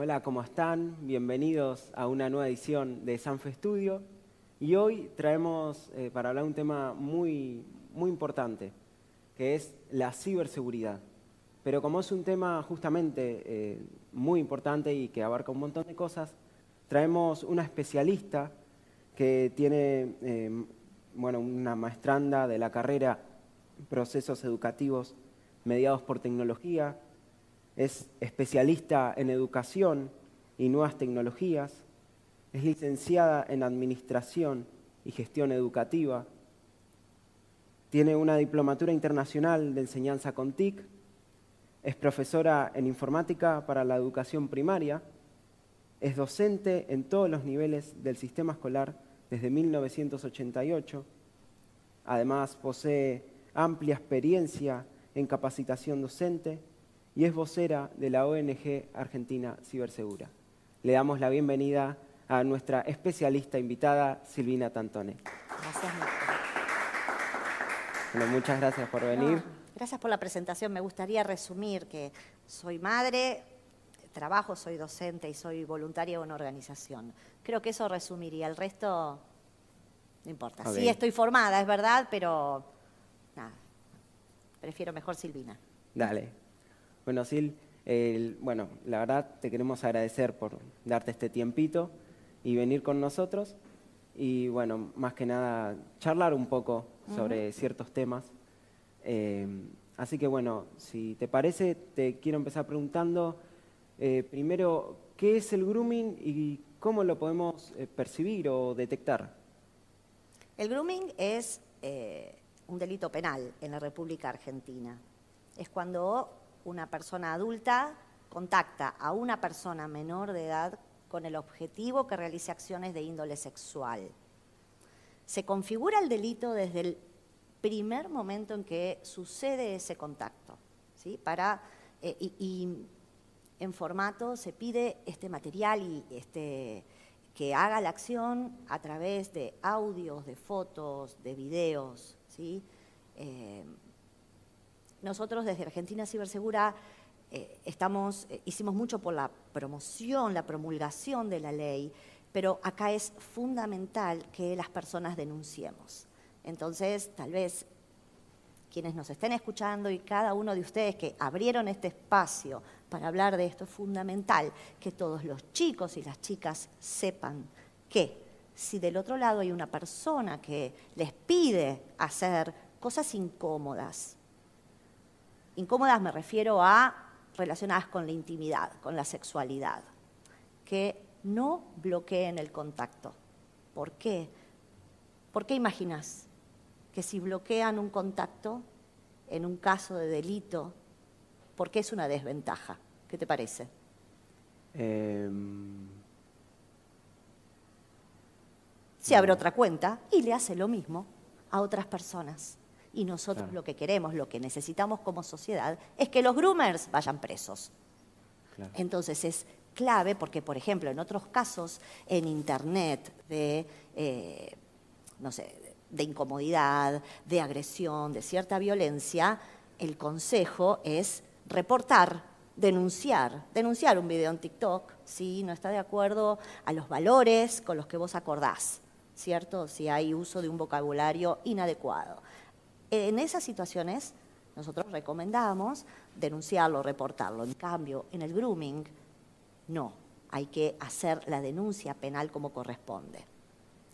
Hola, ¿cómo están? Bienvenidos a una nueva edición de Sanfe Studio. Y hoy traemos eh, para hablar un tema muy, muy importante, que es la ciberseguridad. Pero como es un tema justamente eh, muy importante y que abarca un montón de cosas, traemos una especialista que tiene eh, bueno, una maestranda de la carrera Procesos Educativos Mediados por Tecnología, es especialista en educación y nuevas tecnologías, es licenciada en Administración y Gestión Educativa, tiene una diplomatura internacional de enseñanza con TIC, es profesora en informática para la educación primaria, es docente en todos los niveles del sistema escolar desde 1988. Además, posee amplia experiencia en capacitación docente y es vocera de la ONG Argentina Cibersegura. Le damos la bienvenida a nuestra especialista invitada, Silvina Tantone. Gracias. Bueno, muchas gracias por venir. gracias por la presentación. Me gustaría resumir que soy madre, trabajo, soy docente y soy voluntaria en una organización. Creo que eso resumiría. El resto no importa. Sí estoy formada, es verdad, pero nada. Prefiero mejor Silvina. Dale. Bueno, Sil, bueno, la verdad te queremos agradecer por darte este tiempito y venir con nosotros. Y bueno, más que nada, charlar un poco sobre ciertos temas. Eh, así que bueno, si te parece, te quiero empezar preguntando eh, primero, ¿qué es el grooming y cómo lo podemos eh, percibir o detectar? El grooming es eh, un delito penal en la República Argentina. Es cuando una persona adulta contacta a una persona menor de edad con el objetivo que realice acciones de índole sexual. Se configura el delito desde el primer momento en que sucede ese contacto. ¿sí? Para, y en formato, se pide este material y este, que haga la acción a través de audios, de fotos, de videos. ¿sí? Eh, nosotros desde Argentina Cibersegura eh, estamos, eh, hicimos mucho por la promoción, la promulgación de la ley, pero acá es fundamental que las personas denunciemos. Entonces, tal vez quienes nos estén escuchando y cada uno de ustedes que abrieron este espacio para hablar de esto, es fundamental que todos los chicos y las chicas sepan que si del otro lado hay una persona que les pide hacer cosas incómodas, incómodas me refiero a relacionadas con la intimidad, con la sexualidad, que no bloqueen el contacto. ¿Por qué? ¿Por qué imaginas? que si bloquean un contacto en un caso de delito, ¿por qué es una desventaja? ¿Qué te parece? Em, se abre otra cuenta y le hace lo mismo a otras personas. Y nosotros lo que queremos, lo que necesitamos como sociedad, es que los groomers vayan presos. Entonces es clave porque, por ejemplo, en otros casos en Internet de, eh, no sé, de incomodidad, de agresión, de cierta violencia, el consejo es reportar, denunciar, denunciar un video en TikTok si no está de acuerdo a los valores con los que vos acordás, ¿cierto? Si hay uso de un vocabulario inadecuado. En esas situaciones nosotros recomendamos denunciarlo, reportarlo. En cambio, en el grooming, no, hay que hacer la denuncia penal como corresponde,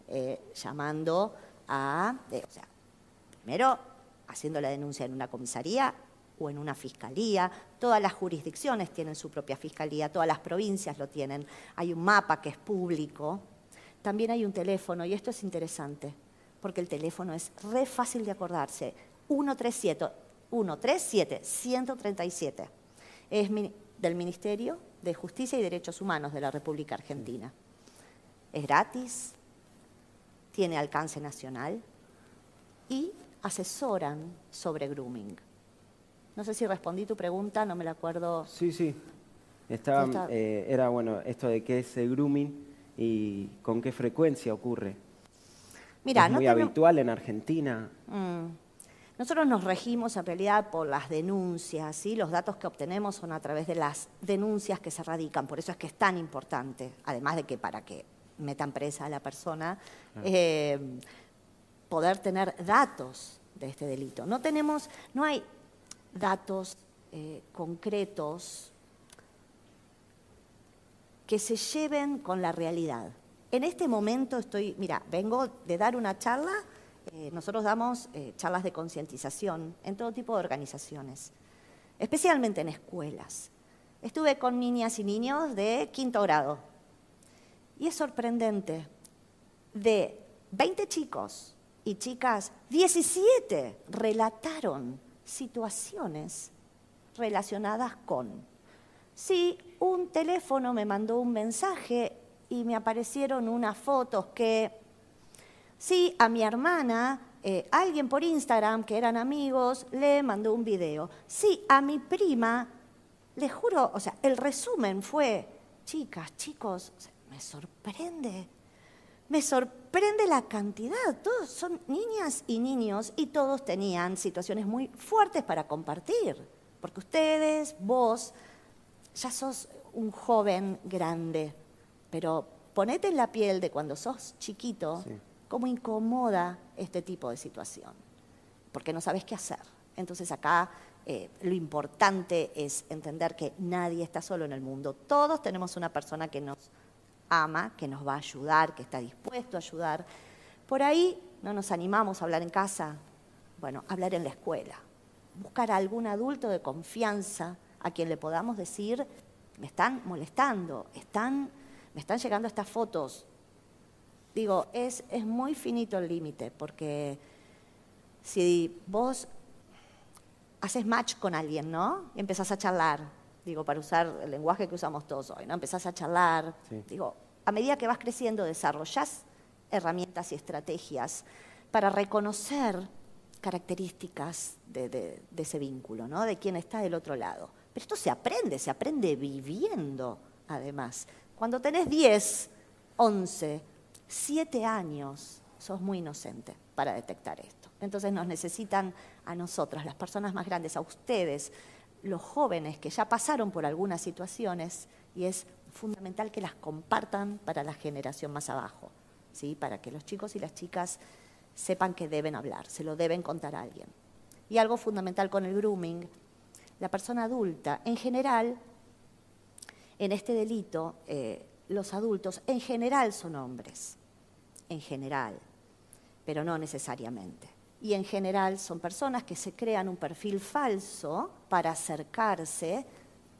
eh, llamando a, o sea, primero haciendo la denuncia en una comisaría o en una fiscalía. Todas las jurisdicciones tienen su propia fiscalía, todas las provincias lo tienen. Hay un mapa que es público. También hay un teléfono, y esto es interesante, porque el teléfono es re fácil de acordarse. 137, 137 137. Es del Ministerio de Justicia y Derechos Humanos de la República Argentina. Es gratis, tiene alcance nacional y asesoran sobre grooming. No sé si respondí tu pregunta, no me la acuerdo. Sí, sí. Estaba, eh, era bueno esto de qué es el grooming y con qué frecuencia ocurre. Mira, es muy habitual en Argentina. Mm. Nosotros nos regimos en realidad por las denuncias, ¿sí? los datos que obtenemos son a través de las denuncias que se radican, por eso es que es tan importante, además de que para que metan presa a la persona, eh, poder tener datos de este delito. No tenemos, no hay datos eh, concretos que se lleven con la realidad. En este momento estoy, mira, vengo de dar una charla eh, nosotros damos eh, charlas de concientización en todo tipo de organizaciones, especialmente en escuelas. Estuve con niñas y niños de quinto grado y es sorprendente, de 20 chicos y chicas, 17 relataron situaciones relacionadas con, si un teléfono me mandó un mensaje y me aparecieron unas fotos que Sí, a mi hermana, eh, alguien por Instagram, que eran amigos, le mandó un video. Sí, a mi prima, le juro, o sea, el resumen fue, chicas, chicos, me sorprende, me sorprende la cantidad. Todos son niñas y niños y todos tenían situaciones muy fuertes para compartir. Porque ustedes, vos, ya sos un joven grande, pero ponete en la piel de cuando sos chiquito cómo incomoda este tipo de situación, porque no sabes qué hacer. Entonces acá eh, lo importante es entender que nadie está solo en el mundo. Todos tenemos una persona que nos ama, que nos va a ayudar, que está dispuesto a ayudar. Por ahí no nos animamos a hablar en casa, bueno, hablar en la escuela, buscar a algún adulto de confianza a quien le podamos decir, me están molestando, están, me están llegando estas fotos, digo, es, es muy finito el límite, porque si vos haces match con alguien, ¿no? Y empezás a charlar, digo, para usar el lenguaje que usamos todos hoy, ¿no? Empezás a charlar, digo, a medida que vas creciendo desarrollás herramientas y estrategias para reconocer características de, de, ese vínculo, ¿no? De quién está del otro lado. Pero esto se aprende, se aprende viviendo, además. Cuando tenés 10, 11, siete años, sos muy inocente para detectar esto. Entonces nos necesitan a nosotras, las personas más grandes, a ustedes, los jóvenes que ya pasaron por algunas situaciones y es fundamental que las compartan para la generación más abajo, ¿sí? para que los chicos y las chicas sepan que deben hablar, se lo deben contar a alguien. Y algo fundamental con el grooming, la persona adulta, en general, en este delito, eh, los adultos en general son hombres en general, pero no necesariamente. Y en general son personas que se crean un perfil falso para acercarse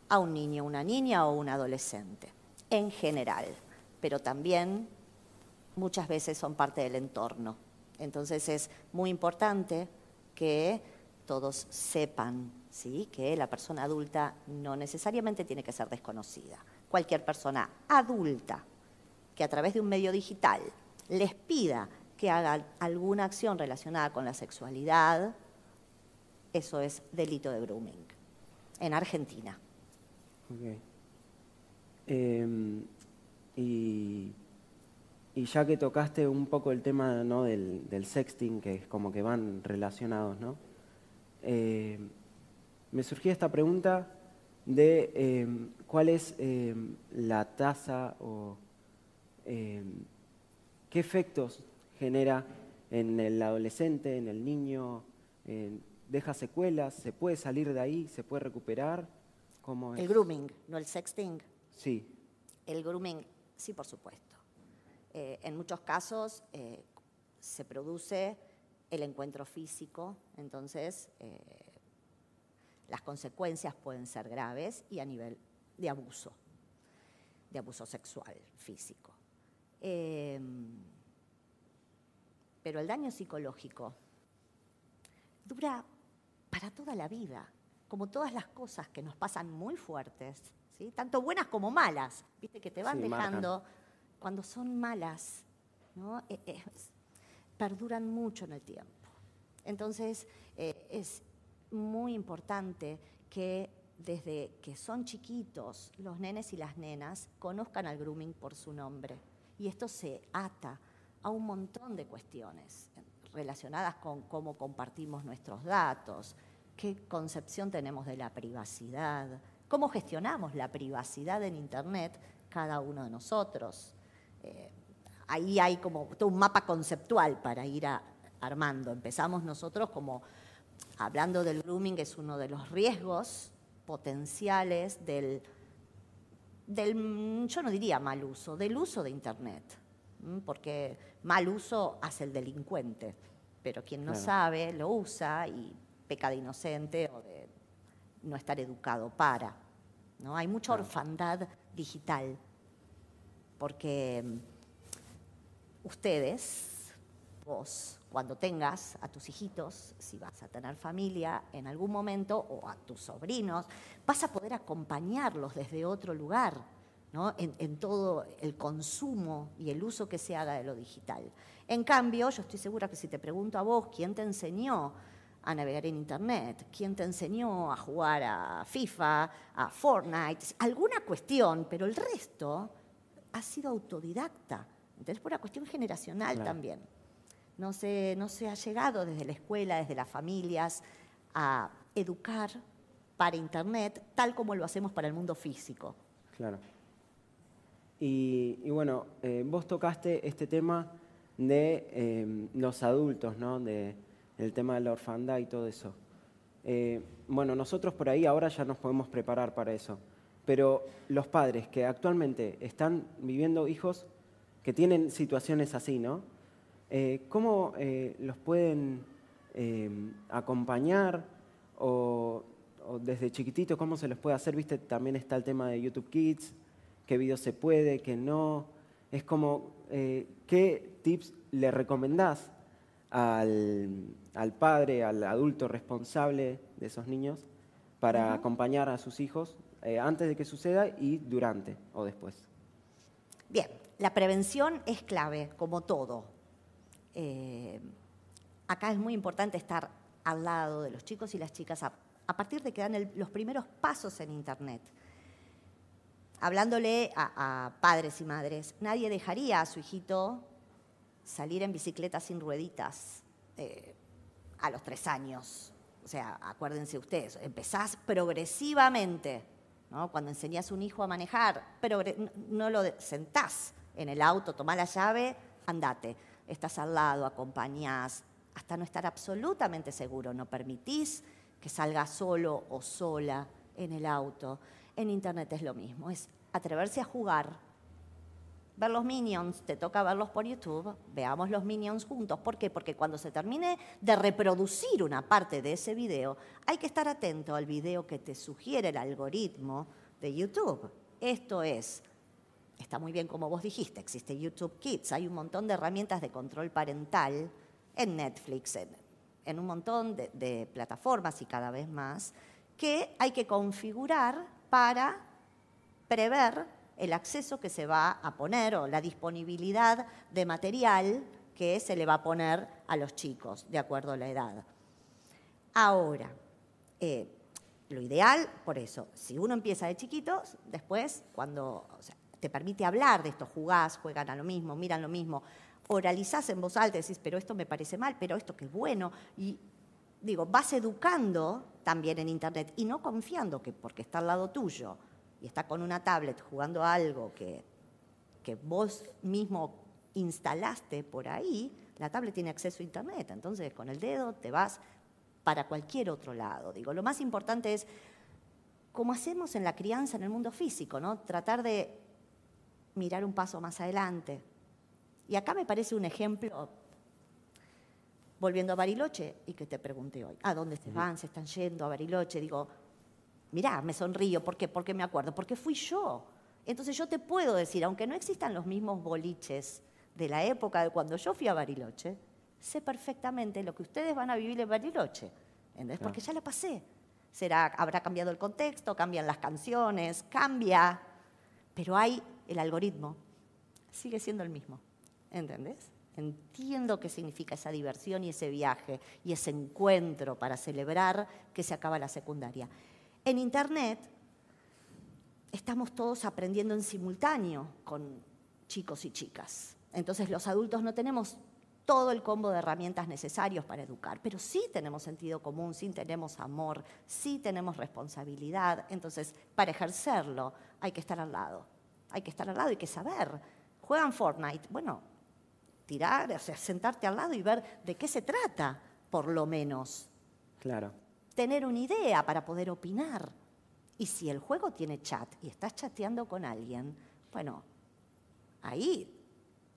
a un niño, una niña o un adolescente, en general, pero también muchas veces son parte del entorno. Entonces es muy importante que todos sepan ¿sí? que la persona adulta no necesariamente tiene que ser desconocida. Cualquier persona adulta que a través de un medio digital les pida que hagan alguna acción relacionada con la sexualidad, eso es delito de grooming en Argentina. Em, y, ya que tocaste un poco el tema del, sexting, que es como que van relacionados, ¿no? Em, me surgía esta pregunta de em, cuál es la tasa o ¿Qué efectos genera en el adolescente, en el niño? ¿Deja secuelas? ¿Se puede salir de ahí? ¿Se puede recuperar? ¿Cómo El grooming, no el sexting. Sí. El grooming, sí, por supuesto. Eh, en muchos casos eh, se produce el encuentro físico, entonces eh, las consecuencias pueden ser graves y a nivel de abuso, de abuso sexual, físico. Em, pero el daño psicológico dura para toda la vida, como todas las cosas que nos pasan muy fuertes, ¿sí? tanto buenas como malas, viste que te van dejando cuando son malas, ¿no? E, e, perduran mucho en el tiempo. Entonces eh, es muy importante que desde que son chiquitos los nenes y las nenas conozcan al grooming por su nombre y esto se ata a un montón de cuestiones relacionadas con cómo compartimos nuestros datos, qué concepción tenemos de la privacidad, cómo gestionamos la privacidad en Internet cada uno de nosotros. Eh, ahí hay como todo un mapa conceptual para ir armando. Empezamos nosotros como hablando del grooming, es uno de los riesgos potenciales del, del, yo no diría mal uso, del uso de Internet, porque mal uso hace el delincuente, pero quien no sabe lo usa y peca de inocente o de no estar educado para. ¿no? Hay mucha orfandad digital, porque mm, ustedes, vos, cuando tengas a tus hijitos, si vas a tener familia en algún momento, o a tus sobrinos, vas a poder acompañarlos desde otro lugar, ¿no? en, en, todo el consumo y el uso que se haga de lo digital. En cambio, yo estoy segura que si te pregunto a vos quién te enseñó a navegar en Internet, quién te enseñó a jugar a FIFA, a Fortnite, alguna cuestión, pero el resto ha sido autodidacta. Entonces, por una cuestión generacional también no se, no se ha llegado desde la escuela, desde las familias, a educar para Internet tal como lo hacemos para el mundo físico. Claro. Y, bueno, eh, vos tocaste este tema de eh, los adultos, ¿no? De, el tema de la orfandad y todo eso. Eh, bueno, nosotros por ahí ahora ya nos podemos preparar para eso. Pero los padres que actualmente están viviendo hijos que tienen situaciones así, ¿no? Eh, ¿Cómo eh, los pueden eh, acompañar o, desde chiquitito cómo se los puede hacer? Viste, también está el tema de YouTube Kids, qué videos se puede, qué no. Es como, ¿qué tips le recomendás al, padre, al adulto responsable de esos niños para acompañar a sus hijos antes de que suceda y durante o después? Bien, la prevención es clave, como todo. Eh, acá es muy importante estar al lado de los chicos y las chicas a, partir de que dan los primeros pasos en Internet. Hablándole a, padres y madres, nadie dejaría a su hijito salir en bicicleta sin rueditas eh, a los tres años. O sea, acuérdense ustedes, empezás progresivamente. Cuando enseñás a un hijo a manejar, pero no lo sentás en el auto, tomás la llave, andate estás al lado, acompañás, hasta no estar absolutamente seguro, no permitís que salga solo o sola en el auto. En Internet es lo mismo, es atreverse a jugar, ver los minions, te toca verlos por YouTube, veamos los minions juntos. ¿Por qué? Porque cuando se termine de reproducir una parte de ese video, hay que estar atento al video que te sugiere el algoritmo de YouTube. Esto es está muy bien como vos dijiste, existe YouTube Kids, hay un montón de herramientas de control parental en Netflix, en, un montón de, plataformas y cada vez más, que hay que configurar para prever el acceso que se va a poner o la disponibilidad de material que se le va a poner a los chicos, de acuerdo a la edad. Ahora, eh, lo ideal, por eso, si uno empieza de chiquitos, después, cuando, te permite hablar de esto, jugás, juegan a lo mismo, miran lo mismo, oralizás en voz alta, decís, pero esto me parece mal, pero esto que es bueno, y digo, vas educando también en Internet y no confiando que porque está al lado tuyo y está con una tablet jugando algo que, que vos mismo instalaste por ahí, la tablet tiene acceso a Internet, entonces con el dedo te vas para cualquier otro lado. Digo, lo más importante es, como hacemos en la crianza en el mundo físico, ¿no? tratar de mirar un paso más adelante. Y acá me parece un ejemplo, volviendo a Bariloche, y que te pregunté hoy, ¿a dónde se van? ¿Se están yendo a Bariloche? Digo, mirá, me sonrío, ¿por qué? Porque me acuerdo, porque fui yo. Entonces yo te puedo decir, aunque no existan los mismos boliches de la época de cuando yo fui a Bariloche, sé perfectamente lo que ustedes van a vivir en Bariloche, ¿entendés? Porque ya la pasé. Será, habrá cambiado el contexto, cambian las canciones, cambia, pero hay el algoritmo sigue siendo el mismo. ¿Entendés? Entiendo qué significa esa diversión y ese viaje y ese encuentro para celebrar que se acaba la secundaria. En Internet estamos todos aprendiendo en simultáneo con chicos y chicas. Entonces los adultos no tenemos todo el combo de herramientas necesarios para educar, pero sí tenemos sentido común, sí tenemos amor, sí tenemos responsabilidad. Entonces, para ejercerlo hay que estar al lado, hay que estar al lado, hay que saber. Juegan Fortnite, bueno, tirar, o sea, sentarte al lado y ver de qué se trata, por lo menos. Claro. Tener una idea para poder opinar. Y si el juego tiene chat y estás chateando con alguien, bueno, ahí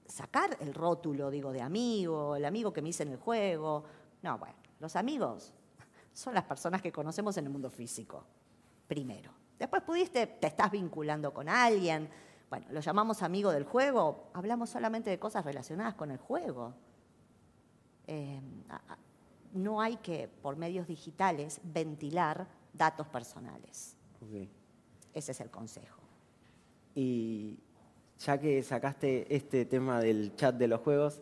sacar el rótulo, digo, de amigo, el amigo que me hice en el juego. No, bueno, los amigos son las personas que conocemos en el mundo físico, primero. Después pudiste, te estás vinculando con alguien. Bueno, lo llamamos amigo del juego, hablamos solamente de cosas relacionadas con el juego. Eh, no hay que, por medios digitales, ventilar datos personales. Ese es el consejo. Y ya que sacaste este tema del chat de los juegos,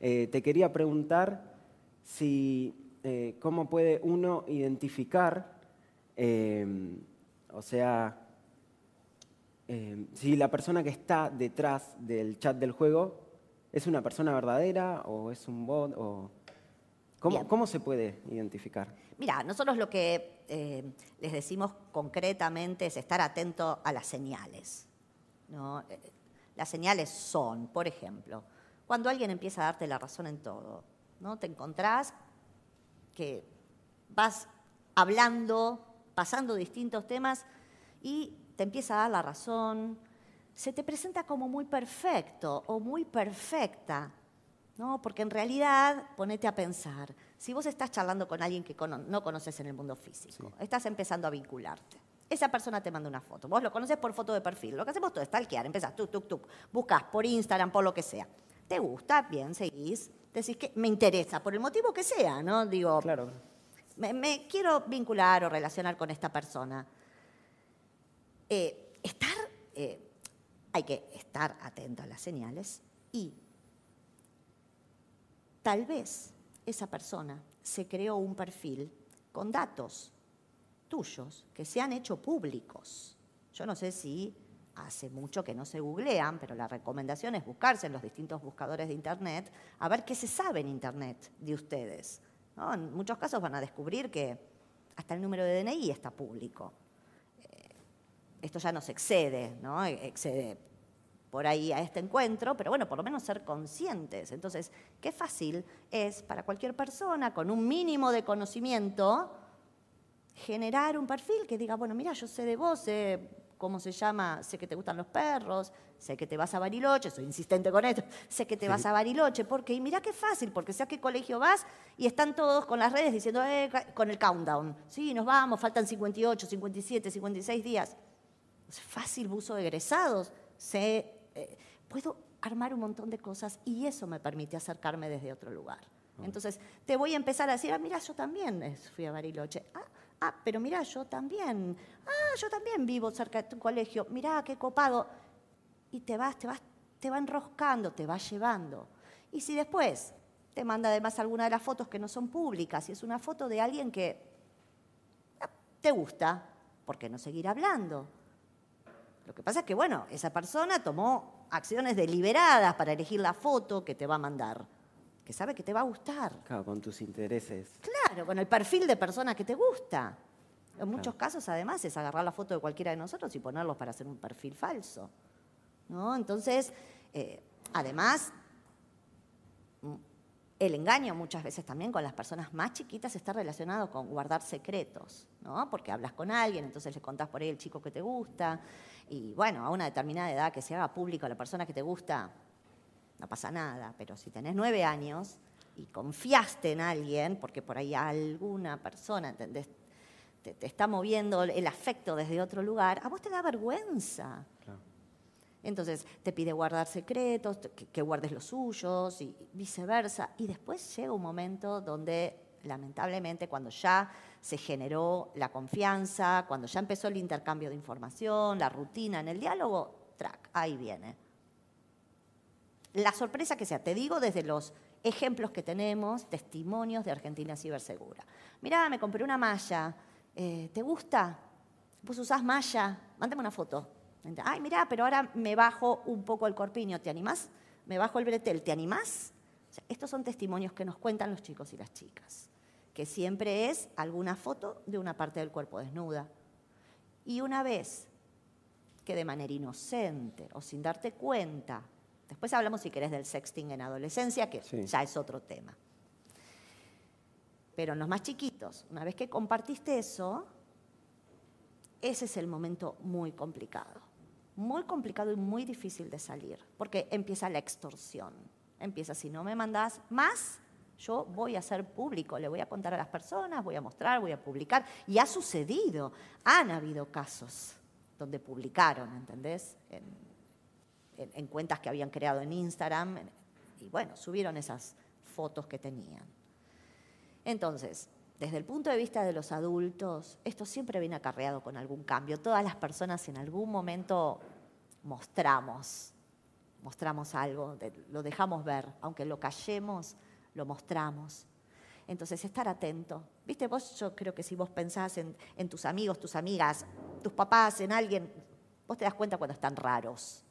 eh, te quería preguntar si eh, cómo puede uno identificar, o sea, si la persona que está detrás del chat del juego es una persona verdadera o es un bot o ¿Cómo, ¿Cómo, se puede identificar? Mira, nosotros lo que les decimos concretamente es estar atento a las señales. ¿no? Las señales son, por ejemplo, cuando alguien empieza a darte la razón en todo, ¿no? Te encontrás que vas hablando, pasando distintos temas y te empieza a dar la razón, se te presenta como muy perfecto o muy perfecta, ¿no? Porque en realidad, ponete a pensar, si vos estás charlando con alguien que no conoces en el mundo físico, estás empezando a vincularte esa persona te manda una foto. Vos lo conoces por foto de perfil. Lo que hacemos todo es talquear, empezás, tuk, tuk, tuk. Buscas por Instagram, por lo que sea. ¿Te gusta? Bien, seguís. Decís que me interesa, por el motivo que sea, ¿no? Digo, claro. Me, quiero vincular o relacionar con esta persona. Eh, estar, eh, hay que estar atento a las señales y tal vez esa persona se creó un perfil con datos tuyos que se han hecho públicos. Yo no sé si hace mucho que no se googlean, pero la recomendación es buscarse en los distintos buscadores de Internet a ver qué se sabe en Internet de ustedes. En muchos casos van a descubrir que hasta el número de DNI está público. Eh, esto ya nos excede, ¿no? excede por ahí a este encuentro, pero bueno, por lo menos ser conscientes. Entonces, qué fácil es para cualquier persona con un mínimo de conocimiento generar un perfil que diga, bueno, mira, yo sé de vos, sé cómo se llama, sé que te gustan los perros, sé que te vas a Bariloche, soy insistente con esto, sé que te vas a Bariloche, porque, y mira qué fácil, porque sé a qué colegio vas y están todos con las redes diciendo, eh, con el countdown, sí, nos vamos, faltan 58, 57, 56 días. Es fácil buzo de egresados, sé, eh, puedo armar un montón de cosas y eso me permite acercarme desde otro lugar. Ah. Entonces, te voy a empezar a decir, ah, mira, yo también fui a Bariloche. Ah, Ah, pero mira, yo también. Ah, yo también vivo cerca de tu colegio. Mirá, qué copado. Y te vas, te vas, te va enroscando, te va llevando. Y si después te manda además alguna de las fotos que no son públicas y es una foto de alguien que ah, te gusta, ¿por qué no seguir hablando? Lo que pasa es que, bueno, esa persona tomó acciones deliberadas para elegir la foto que te va a mandar que sabe que te va a gustar. Claro, con tus intereses. Claro, con el perfil de persona que te gusta. En muchos casos, además, es agarrar la foto de cualquiera de nosotros y ponerlos para hacer un perfil falso. ¿no? Entonces, eh, además, mm, el engaño muchas veces también con las personas más chiquitas está relacionado con guardar secretos, ¿no? Porque hablas con alguien, entonces le contás por ahí el chico que te gusta, y bueno, a una determinada edad que se haga público a la persona que te gusta, no pasa nada, pero si tenés nueve años y confiaste en alguien, porque por ahí alguna persona, ¿entendés? Te, está moviendo el afecto desde otro lugar, a vos te da vergüenza. Entonces te pide guardar secretos, que, que, guardes los suyos y viceversa. Y después llega un momento donde, lamentablemente, cuando ya se generó la confianza, cuando ya empezó el intercambio de información, la rutina en el diálogo, track, ahí viene la sorpresa que sea. Te digo desde los ejemplos que tenemos, testimonios de Argentina Cibersegura. Mirá, me compré una malla. Eh, ¿Te gusta? ¿Vos usás malla? Mándame una foto. Ay, mirá, pero ahora me bajo un poco el corpiño. ¿Te animás? Me bajo el bretel. ¿Te animás? estos son testimonios que nos cuentan los chicos y las chicas, que siempre es alguna foto de una parte del cuerpo desnuda. Y una vez que de manera inocente o sin darte cuenta, después hablamos si querés del sexting en adolescencia, que ya es otro tema. Pero en los más chiquitos, una vez que compartiste eso, ese es el momento muy complicado. Muy complicado y muy difícil de salir, porque empieza la extorsión. Empieza, si no me mandás más, yo voy a hacer público, le voy a contar a las personas, voy a mostrar, voy a publicar. Y ha sucedido, han habido casos donde publicaron, ¿entendés? en cuentas que habían creado en Instagram. Y bueno, subieron esas fotos que tenían. Entonces, desde el punto de vista de los adultos, esto siempre viene acarreado con algún cambio. Todas las personas en algún momento mostramos, mostramos algo, lo dejamos ver, aunque lo callemos, lo mostramos. Entonces, estar atento. Viste, vos, yo creo que si vos pensás en, en tus amigos, tus amigas, tus papás, en alguien, vos te das cuenta cuando están raros.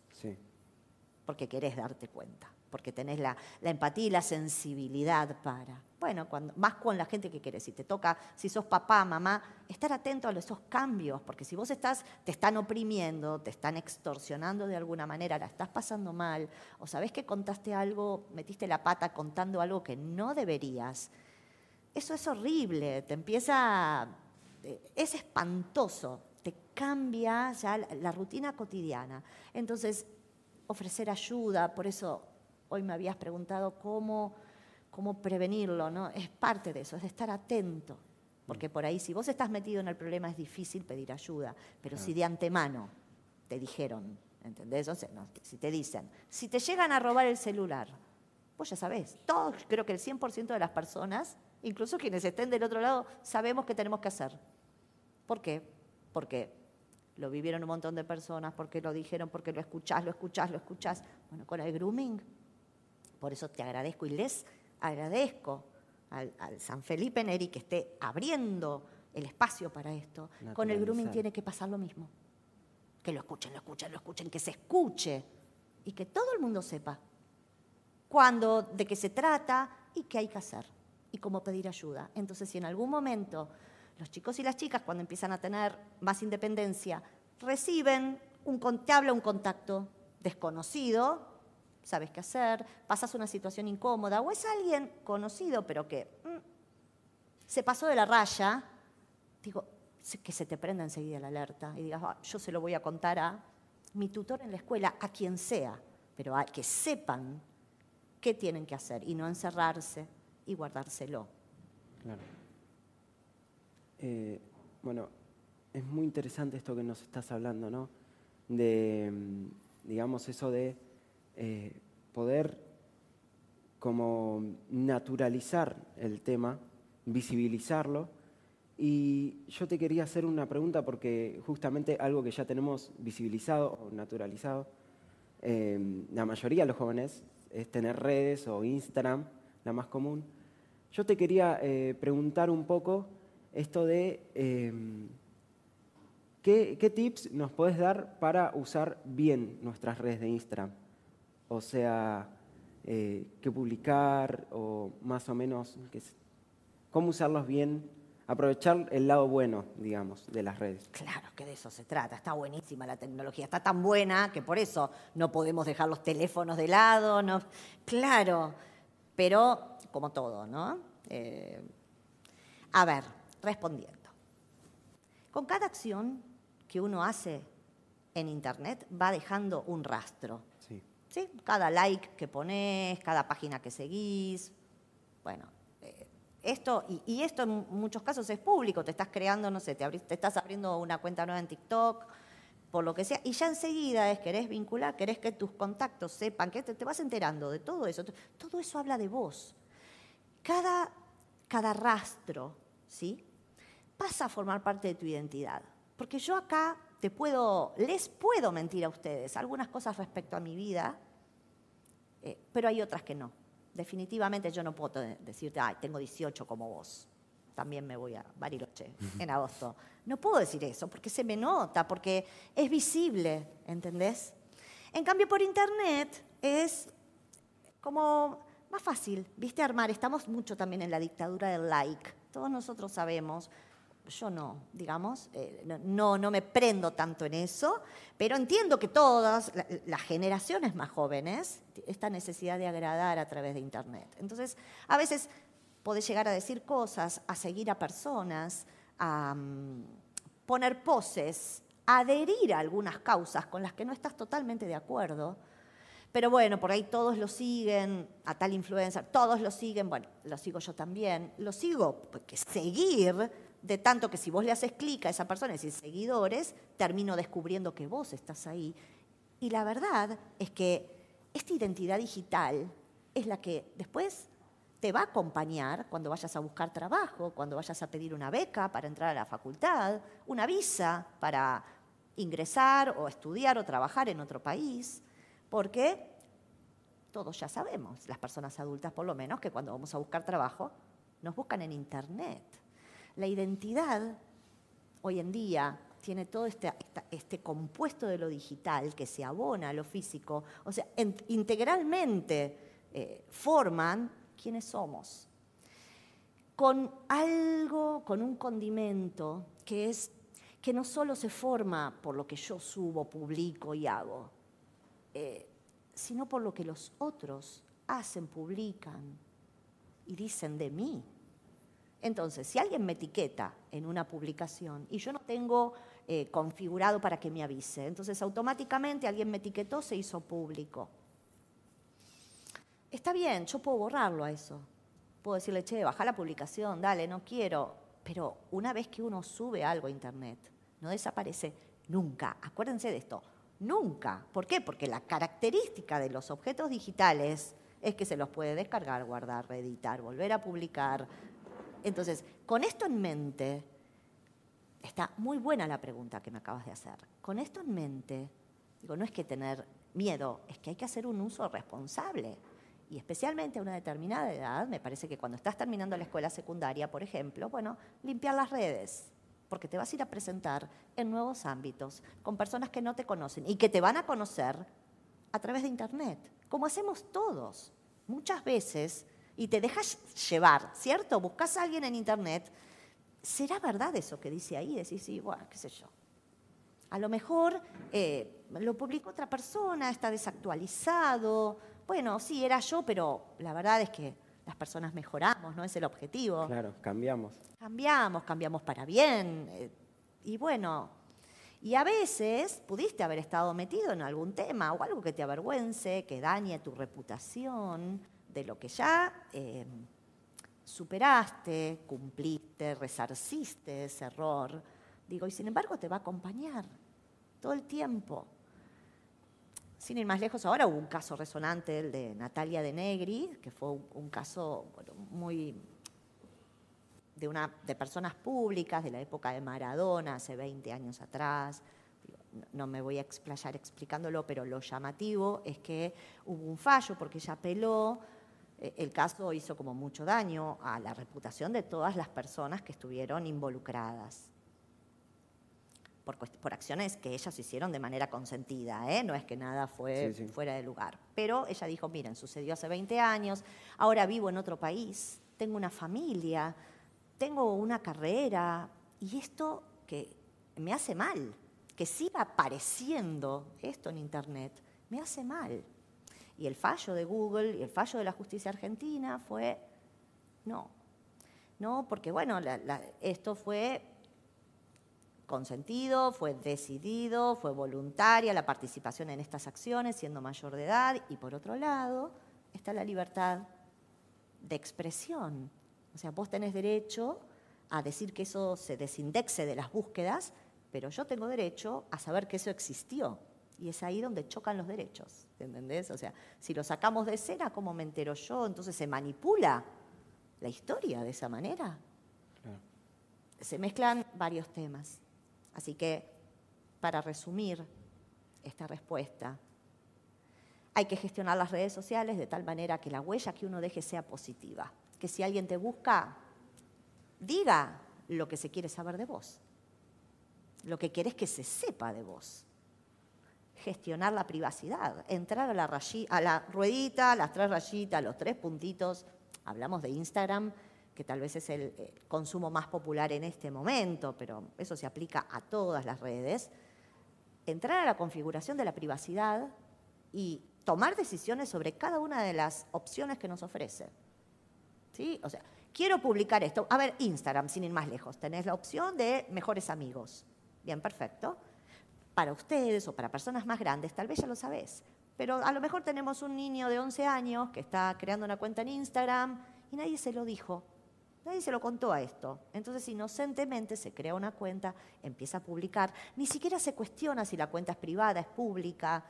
Porque querés darte cuenta porque tenés la, empatía y la sensibilidad para. Bueno, más con la gente que querés. Si te toca, si sos papá, mamá, estar atento a esos cambios, porque si vos estás, te están oprimiendo, te están extorsionando de alguna manera, la estás pasando mal, o sabés que contaste algo, metiste la pata contando algo que no deberías, eso es horrible, te empieza, eh, es espantoso, te cambia ya la rutina cotidiana. Entonces, ofrecer ayuda, por eso Hoy me habías preguntado cómo, cómo prevenirlo, ¿no? Es parte de eso, es de estar atento. Porque por ahí, si vos estás metido en el problema, es difícil pedir ayuda. Pero si de antemano te dijeron, ¿entendés? si te dicen, si te llegan a robar el celular, vos ya sabés, todos, creo que el 100% de las personas, incluso quienes estén del otro lado, sabemos qué tenemos que hacer. ¿Por qué? Porque lo vivieron un montón de personas, porque lo dijeron, porque lo escuchás, lo escuchás, lo escuchás. Bueno, con el grooming por eso te agradezco y les agradezco al, San Felipe Neri que esté abriendo el espacio para esto. Con el grooming tiene que pasar lo mismo. Que lo escuchen, lo escuchen, lo escuchen, que se escuche y que todo el mundo sepa cuándo, de qué se trata y qué hay que hacer y cómo pedir ayuda. Entonces, si en algún momento los chicos y las chicas, cuando empiezan a tener más independencia, reciben un, te habla un contacto desconocido, sabes qué hacer, pasas una situación incómoda, o es alguien conocido pero que mm, se pasó de la raya, digo, que se te prenda enseguida la alerta y digas, ah, yo se lo voy a contar a mi tutor en la escuela, a quien sea, pero a que sepan qué tienen que hacer y no encerrarse y guardárselo. Claro. Eh, bueno, es muy interesante esto que nos estás hablando, ¿no? De, mm, digamos, eso de eh, poder como naturalizar el tema, visibilizarlo. Y yo te quería hacer una pregunta porque justamente algo que ya tenemos visibilizado o naturalizado, eh, la mayoría de los jóvenes, es tener redes o Instagram, la más común. Yo te quería eh, preguntar un poco esto de ¿qué, ¿qué tips nos puedes dar para usar bien nuestras redes de Instagram? o sea, eh, qué publicar o más o menos cómo usarlos bien, aprovechar el lado bueno, digamos, de las redes. Claro que de eso se trata, está buenísima la tecnología, está tan buena que por eso no podemos dejar los teléfonos de lado, no, claro, pero como todo, ¿no? Eh, a ver, respondiendo. Con cada acción que uno hace en Internet va dejando un rastro. Cada like que pones, cada página que seguís. Bueno, eh, esto, y, esto en muchos casos es público, te estás creando, no sé, te, estás abriendo una cuenta nueva en TikTok, por lo que sea, y ya enseguida es, querés vincular, querés que tus contactos sepan, que te, vas enterando de todo eso. Todo eso habla de vos. Cada, cada rastro, ¿sí? Pasa a formar parte de tu identidad. Porque yo acá te puedo, les puedo mentir a ustedes algunas cosas respecto a mi vida, eh, pero hay otras que no. Definitivamente yo no puedo decirte, ay, tengo 18 como vos. También me voy a Bariloche en agosto. No puedo decir eso porque se me nota, porque es visible, ¿entendés? En cambio, por internet es como más fácil, viste, armar. Estamos mucho también en la dictadura del like. Todos nosotros sabemos, yo no, digamos, eh, no, no me prendo tanto en eso, pero entiendo que todas las generaciones más jóvenes, esta necesidad de agradar a través de Internet. Entonces, a veces podés llegar a decir cosas, a seguir a personas, a mm, poner poses, adherir a algunas causas con las que no estás totalmente de acuerdo pero bueno, por ahí todos lo siguen, a tal influencer, todos lo siguen, bueno, lo sigo yo también. Lo sigo porque seguir, de tanto que si vos le haces clic a esa persona y decís seguidores, termino descubriendo que vos estás ahí. Y la verdad es que esta identidad digital es la que después te va a acompañar cuando vayas a buscar trabajo, cuando vayas a pedir una beca para entrar a la facultad, una visa para ingresar o estudiar o trabajar en otro país. Porque todos ya sabemos, las personas adultas por lo menos, que cuando vamos a buscar trabajo nos buscan en Internet. La identidad hoy en día tiene todo este, este compuesto de lo digital que se abona a lo físico, o sea, integralmente eh, forman quienes somos. Con algo, con un condimento que es que no solo se forma por lo que yo subo, publico y hago, eh, sino por lo que los otros hacen, publican y dicen de mí. Entonces, si alguien me etiqueta en una publicación y yo no tengo eh, configurado para que me avise, entonces automáticamente alguien me etiquetó, se hizo público. Está bien, yo puedo borrarlo a eso. Puedo decirle, che, baja la publicación, dale, no quiero. Pero una vez que uno sube algo a Internet, no desaparece nunca. Acuérdense de esto, Nunca. ¿Por qué? Porque la característica de los objetos digitales es que se los puede descargar, guardar, reeditar, volver a publicar. Entonces, con esto en mente, está muy buena la pregunta que me acabas de hacer. Con esto en mente, digo, no es que tener miedo, es que hay que hacer un uso responsable. Y especialmente a una determinada edad, me parece que cuando estás terminando la escuela secundaria, por ejemplo, bueno, limpiar las redes, porque te vas a ir a presentar en nuevos ámbitos con personas que no te conocen y que te van a conocer a través de Internet, como hacemos todos. Muchas veces, y te dejas llevar, ¿cierto? Buscas a alguien en Internet, ¿será verdad eso que dice ahí? Decís, sí, bueno, qué sé yo. A lo mejor eh, lo publicó otra persona, está desactualizado. Bueno, sí, era yo, pero la verdad es que las personas mejoramos, ¿no? Es el objetivo. Claro, cambiamos. Cambiamos, cambiamos para bien. Eh, y bueno, y a veces pudiste haber estado metido en algún tema o algo que te avergüence, que dañe tu reputación de lo que ya eh, superaste, cumpliste, resarciste ese error. Digo, y sin embargo te va a acompañar todo el tiempo. Sin ir más lejos, ahora hubo un caso resonante, el de Natalia de Negri, que fue un, caso muy de, una, de personas públicas de la época de Maradona, hace 20 años atrás. No me voy a explayar explicándolo, pero lo llamativo es que hubo un fallo porque ella apeló. Eh, el caso hizo como mucho daño a la reputación de todas las personas que estuvieron involucradas por, acciones que ellas hicieron de manera consentida, ¿eh? no es que nada fue fuera de lugar. Pero ella dijo, miren, sucedió hace 20 años, ahora vivo en otro país, tengo una familia, tengo una carrera, y esto que me hace mal, que siga apareciendo esto en Internet, me hace mal. Y el fallo de Google y el fallo de la justicia argentina fue, no, no, porque bueno, esto fue consentido, fue decidido, fue voluntaria la participación en estas acciones siendo mayor de edad y por otro lado está la libertad de expresión. O sea, vos tenés derecho a decir que eso se desindexe de las búsquedas, pero yo tengo derecho a saber que eso existió. Y es ahí donde chocan los derechos, ¿entendés? O sea, si lo sacamos de escena, ¿cómo me entero yo? Entonces se manipula la historia de esa manera. Se mezclan varios temas. Así que, para resumir esta respuesta, hay que gestionar las redes sociales de tal manera que la huella que uno deje sea positiva. Que si alguien te busca, diga lo que se quiere saber de vos, lo que querés que se sepa de vos. Gestionar la privacidad, entrar a la, a la ruedita, las tres rayitas, los tres puntitos. Hablamos de Instagram, que tal vez es el consumo más popular en este momento, pero eso se aplica a todas las redes. Entrar a la configuración de la privacidad y tomar decisiones sobre cada una de las opciones que nos ofrece. ¿Sí? O sea, quiero publicar esto. A ver, Instagram, sin ir más lejos, tenés la opción de mejores amigos. Bien, perfecto. Para ustedes o para personas más grandes, tal vez ya lo sabés. Pero a lo mejor tenemos un niño de 11 años que está creando una cuenta en Instagram y nadie se lo dijo. Nadie se lo contó a esto. Entonces, inocentemente se crea una cuenta, empieza a publicar. Ni siquiera se cuestiona si la cuenta es privada, es pública.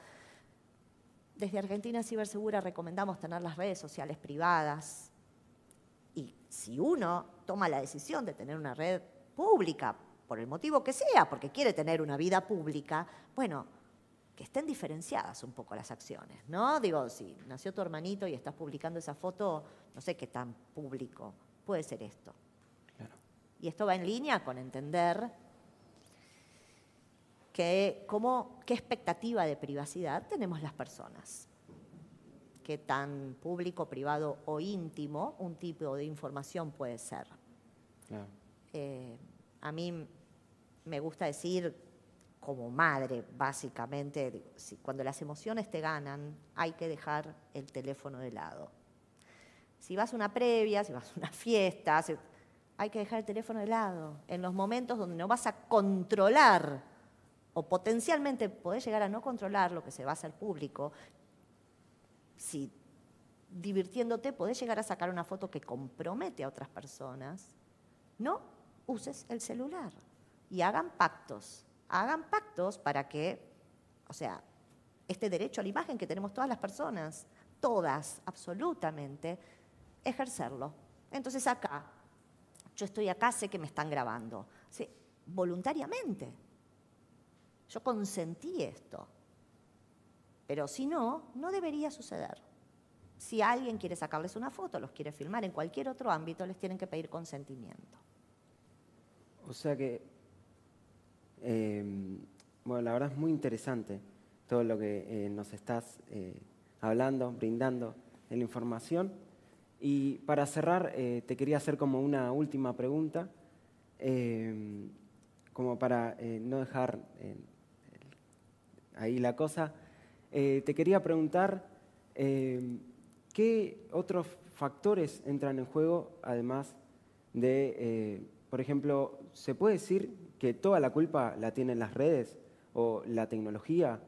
Desde Argentina Cibersegura recomendamos tener las redes sociales privadas. Y si uno toma la decisión de tener una red pública, por el motivo que sea, porque quiere tener una vida pública, bueno, que estén diferenciadas un poco las acciones, ¿no? Digo, si nació tu hermanito y estás publicando esa foto, no sé qué tan público puede ser esto. Y esto va en línea con entender que cómo, qué expectativa de privacidad tenemos las personas. Qué tan público, privado o íntimo un tipo de información puede ser. Eh, a mí me gusta decir, como madre, básicamente, cuando las emociones te ganan, hay que dejar el teléfono de lado. Si vas a una previa, si vas a una fiesta, hay que dejar el teléfono de lado. En los momentos donde no vas a controlar o potencialmente podés llegar a no controlar lo que se va a hacer público, si divirtiéndote podés llegar a sacar una foto que compromete a otras personas, no uses el celular y hagan pactos, hagan pactos para que, o sea, este derecho a la imagen que tenemos todas las personas, todas, absolutamente, ejercerlo. Entonces acá, yo estoy acá, sé que me están grabando, voluntariamente. Yo consentí esto. Pero si no, no debería suceder. Si alguien quiere sacarles una foto, los quiere filmar en cualquier otro ámbito, les tienen que pedir consentimiento. O sea que, em, bueno, la verdad es muy interesante todo lo que eh, nos estás eh, hablando, brindando en la información. Y para cerrar, eh, te quería hacer como una última pregunta, em, como para no dejar ahí la cosa. Te quería preguntar, eh, ¿qué otros factores entran en juego además de, por ejemplo, ¿se puede decir que toda la culpa la tienen las redes o la tecnología?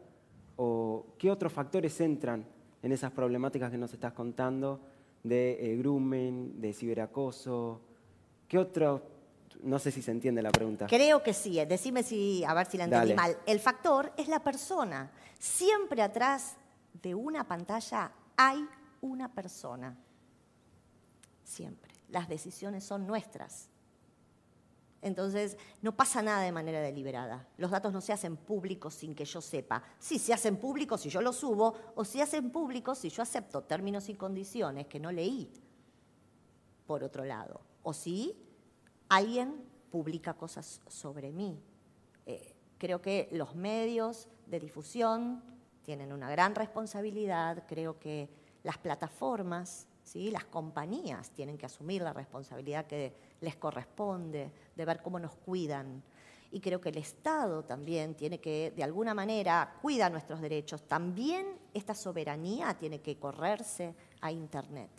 ¿O qué otros factores entran en esas problemáticas que nos estás contando de grooming, de ciberacoso? ¿Qué otros no sé si se entiende la pregunta. Creo que sí. Eh. Decime si, a ver si la entendí mal. El factor es la persona. Siempre atrás de una pantalla hay una persona. Siempre. Las decisiones son nuestras. Entonces, no pasa nada de manera deliberada. Los datos no se hacen públicos sin que yo sepa. Sí, se hacen públicos si yo los subo o se hacen públicos si yo acepto términos y condiciones que no leí, por otro lado. O sí, alguien publica cosas sobre mí. Eh, creo que los medios de difusión tienen una gran responsabilidad, creo que las plataformas, ¿sí? las compañías tienen que asumir la responsabilidad que les corresponde de ver cómo nos cuidan. Y creo que el Estado también tiene que, de alguna manera, cuida nuestros derechos. También esta soberanía tiene que correrse a Internet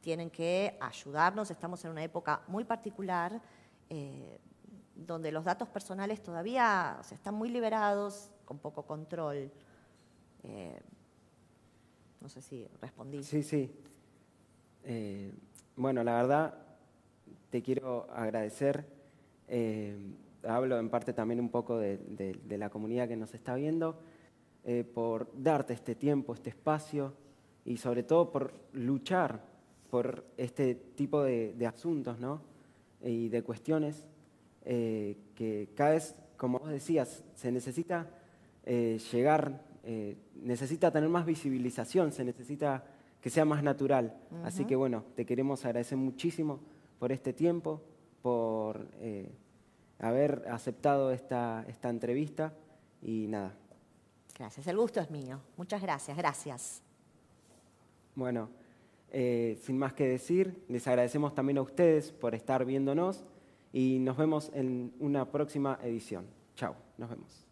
tienen que ayudarnos. Estamos en una época muy particular eh, donde los datos personales todavía están muy liberados, con poco control. Eh, no sé si respondí. Sí, sí. Eh, bueno, la verdad, te quiero agradecer. hablo en parte también un poco de la comunidad que nos está viendo, por darte este tiempo, este espacio y sobre todo por luchar por este tipo de, asuntos ¿no? y de cuestiones eh, que cada vez, como vos decías, se necesita eh, llegar, eh, necesita tener más visibilización, se necesita que sea más natural. Así que bueno, te queremos agradecer muchísimo por este tiempo, por haber aceptado esta, esta entrevista y nada. Gracias, el gusto es mío. Muchas gracias, gracias. Bueno, eh, sin más que decir, les agradecemos también a ustedes por estar viéndonos y nos vemos en una próxima edición. Chao, nos vemos.